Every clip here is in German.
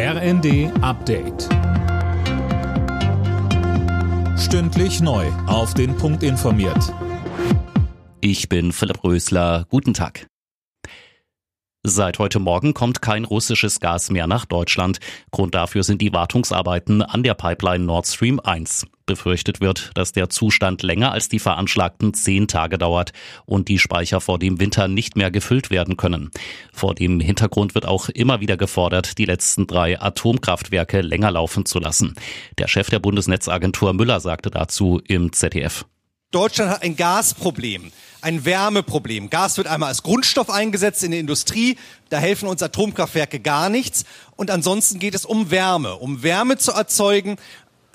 RND Update. Stündlich neu. Auf den Punkt informiert. Ich bin Philipp Rösler. Guten Tag. Seit heute Morgen kommt kein russisches Gas mehr nach Deutschland. Grund dafür sind die Wartungsarbeiten an der Pipeline Nord Stream 1. Befürchtet wird, dass der Zustand länger als die veranschlagten zehn Tage dauert und die Speicher vor dem Winter nicht mehr gefüllt werden können. Vor dem Hintergrund wird auch immer wieder gefordert, die letzten drei Atomkraftwerke länger laufen zu lassen. Der Chef der Bundesnetzagentur Müller sagte dazu im ZDF. Deutschland hat ein Gasproblem, ein Wärmeproblem. Gas wird einmal als Grundstoff eingesetzt in der Industrie. Da helfen uns Atomkraftwerke gar nichts. Und ansonsten geht es um Wärme. Um Wärme zu erzeugen,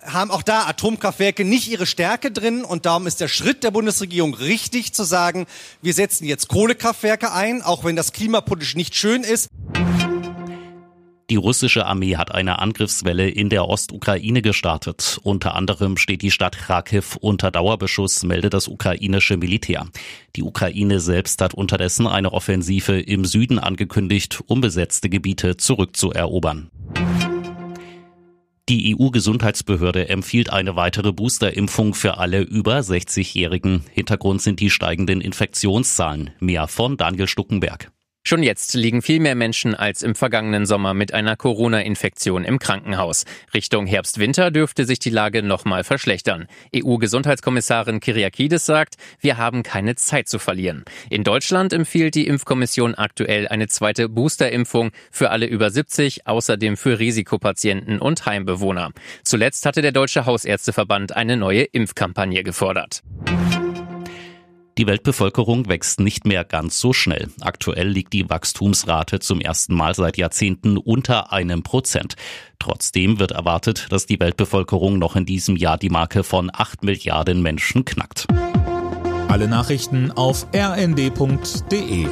haben auch da Atomkraftwerke nicht ihre Stärke drin. Und darum ist der Schritt der Bundesregierung richtig zu sagen, wir setzen jetzt Kohlekraftwerke ein, auch wenn das klimapolitisch nicht schön ist. Die russische Armee hat eine Angriffswelle in der Ostukraine gestartet. Unter anderem steht die Stadt Kharkiv unter Dauerbeschuss, meldet das ukrainische Militär. Die Ukraine selbst hat unterdessen eine Offensive im Süden angekündigt, um besetzte Gebiete zurückzuerobern. Die EU-Gesundheitsbehörde empfiehlt eine weitere Boosterimpfung für alle über 60-Jährigen. Hintergrund sind die steigenden Infektionszahlen. Mehr von Daniel Stuckenberg. Schon jetzt liegen viel mehr Menschen als im vergangenen Sommer mit einer Corona-Infektion im Krankenhaus. Richtung Herbst-Winter dürfte sich die Lage nochmal verschlechtern. EU-Gesundheitskommissarin Kyriakides sagt, wir haben keine Zeit zu verlieren. In Deutschland empfiehlt die Impfkommission aktuell eine zweite Boosterimpfung für alle über 70, außerdem für Risikopatienten und Heimbewohner. Zuletzt hatte der Deutsche Hausärzteverband eine neue Impfkampagne gefordert. Die Weltbevölkerung wächst nicht mehr ganz so schnell. Aktuell liegt die Wachstumsrate zum ersten Mal seit Jahrzehnten unter einem Prozent. Trotzdem wird erwartet, dass die Weltbevölkerung noch in diesem Jahr die Marke von acht Milliarden Menschen knackt. Alle Nachrichten auf rnd.de